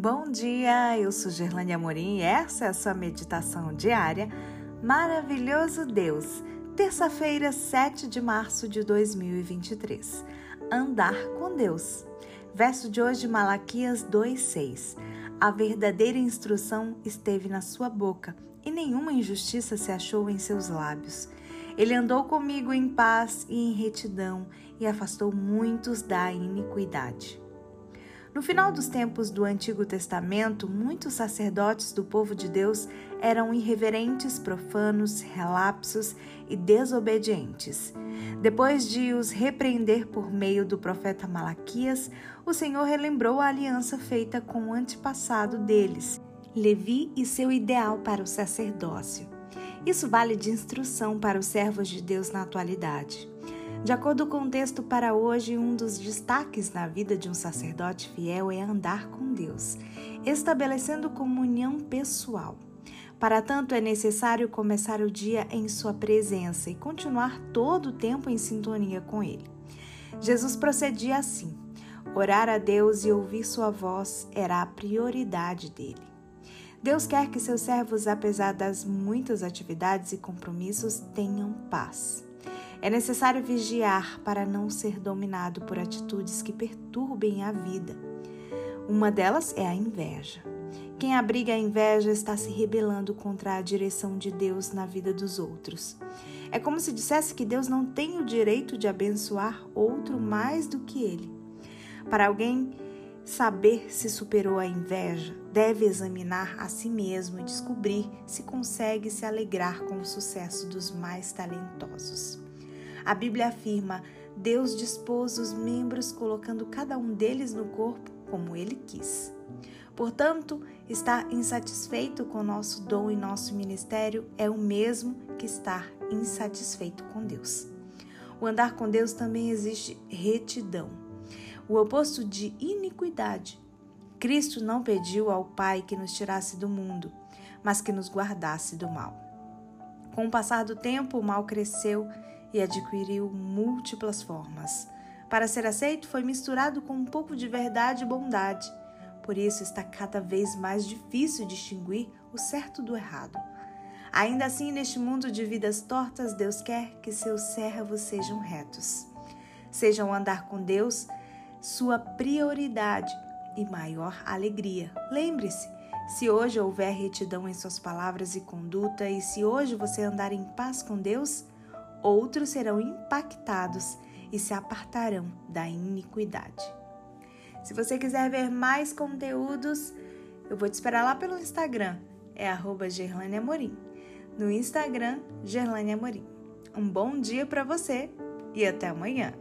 Bom dia, eu sou Gerlane Amorim e essa é a sua meditação diária. Maravilhoso Deus, terça-feira, 7 de março de 2023. Andar com Deus. Verso de hoje, Malaquias 2,6. A verdadeira instrução esteve na sua boca e nenhuma injustiça se achou em seus lábios. Ele andou comigo em paz e em retidão e afastou muitos da iniquidade. No final dos tempos do Antigo Testamento, muitos sacerdotes do povo de Deus eram irreverentes, profanos, relapsos e desobedientes. Depois de os repreender por meio do profeta Malaquias, o Senhor relembrou a aliança feita com o antepassado deles, Levi e seu ideal para o sacerdócio. Isso vale de instrução para os servos de Deus na atualidade. De acordo com o texto para hoje, um dos destaques na vida de um sacerdote fiel é andar com Deus, estabelecendo comunhão pessoal. Para tanto, é necessário começar o dia em Sua presença e continuar todo o tempo em sintonia com Ele. Jesus procedia assim: orar a Deus e ouvir Sua voz era a prioridade dele. Deus quer que seus servos, apesar das muitas atividades e compromissos, tenham paz. É necessário vigiar para não ser dominado por atitudes que perturbem a vida. Uma delas é a inveja. Quem abriga a inveja está se rebelando contra a direção de Deus na vida dos outros. É como se dissesse que Deus não tem o direito de abençoar outro mais do que ele. Para alguém saber se superou a inveja, deve examinar a si mesmo e descobrir se consegue se alegrar com o sucesso dos mais talentosos. A Bíblia afirma: Deus dispôs os membros colocando cada um deles no corpo como ele quis. Portanto, estar insatisfeito com nosso dom e nosso ministério é o mesmo que estar insatisfeito com Deus. O andar com Deus também existe retidão, o oposto de iniquidade. Cristo não pediu ao Pai que nos tirasse do mundo, mas que nos guardasse do mal. Com o passar do tempo, o mal cresceu e adquiriu múltiplas formas. Para ser aceito, foi misturado com um pouco de verdade e bondade. Por isso está cada vez mais difícil distinguir o certo do errado. Ainda assim, neste mundo de vidas tortas, Deus quer que seus servos sejam retos. Sejam andar com Deus sua prioridade e maior alegria. Lembre-se, se hoje houver retidão em suas palavras e conduta, e se hoje você andar em paz com Deus, outros serão impactados e se apartarão da iniquidade. Se você quiser ver mais conteúdos, eu vou te esperar lá pelo Instagram, é arroba Amorim. No Instagram, Gerlane Amorim. Um bom dia para você e até amanhã!